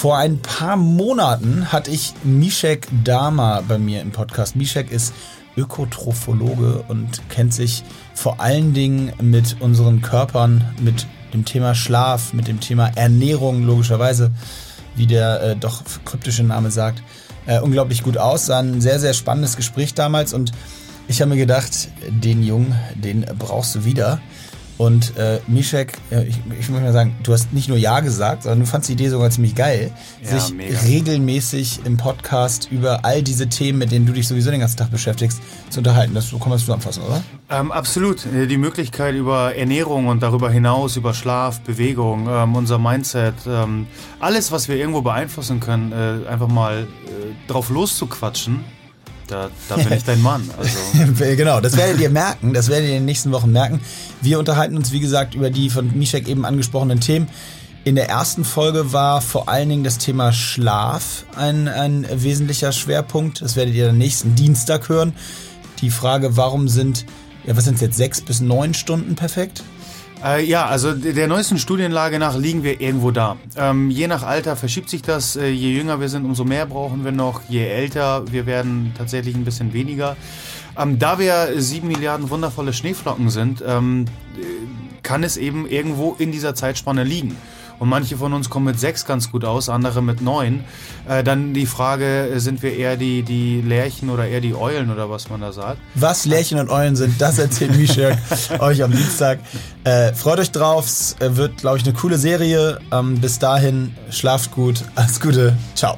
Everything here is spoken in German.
Vor ein paar Monaten hatte ich Mishek Dama bei mir im Podcast. Mishek ist Ökotrophologe und kennt sich vor allen Dingen mit unseren Körpern, mit dem Thema Schlaf, mit dem Thema Ernährung logischerweise, wie der äh, doch kryptische Name sagt, äh, unglaublich gut aus. War ein sehr, sehr spannendes Gespräch damals und ich habe mir gedacht, den Jungen, den brauchst du wieder. Und äh, Mishek, äh, ich, ich muss mal sagen, du hast nicht nur Ja gesagt, sondern du fandst die Idee sogar ziemlich geil, Ja, sich mega. regelmäßig im Podcast über all diese Themen, mit denen du dich sowieso den ganzen Tag beschäftigst, zu unterhalten. Das so kann man zusammenfassen, oder? Ähm, absolut. Äh, Die Möglichkeit über Ernährung und darüber hinaus über Schlaf, Bewegung, ähm, unser Mindset, ähm, alles, was wir irgendwo beeinflussen können, äh, einfach mal äh, drauf loszuquatschen, da, da bin ich dein Mann. Also, genau, das werdet ihr merken, das werdet ihr in den nächsten Wochen merken. Wir unterhalten uns, wie gesagt, über die von Mishek eben angesprochenen Themen. In der ersten Folge war vor allen Dingen das Thema Schlaf ein, ein wesentlicher Schwerpunkt. Das werdet ihr dann nächsten Dienstag hören. Die Frage, warum sind, ja, was sind es jetzt, sechs bis neun Stunden perfekt? Äh, ja, also der neuesten Studienlage nach liegen wir irgendwo da. Ähm, je nach Alter verschiebt sich das. Äh, je jünger wir sind, umso mehr brauchen wir noch. Je älter, wir werden tatsächlich ein bisschen weniger. Ähm, da wir sieben Milliarden wundervolle Schneeflocken sind, ähm, äh, kann es eben irgendwo in dieser Zeitspanne liegen. Und manche von uns kommen mit sechs ganz gut aus, andere mit neun. Äh, dann die Frage, sind wir eher die, die Lerchen oder eher die Eulen oder was man da sagt? Was Lärchen und Eulen sind, das erzählt Mishek euch am Dienstag. Äh, freut euch drauf, es äh, wird, glaube ich, eine coole Serie. Ähm, bis dahin, schlaft gut, alles Gute, ciao.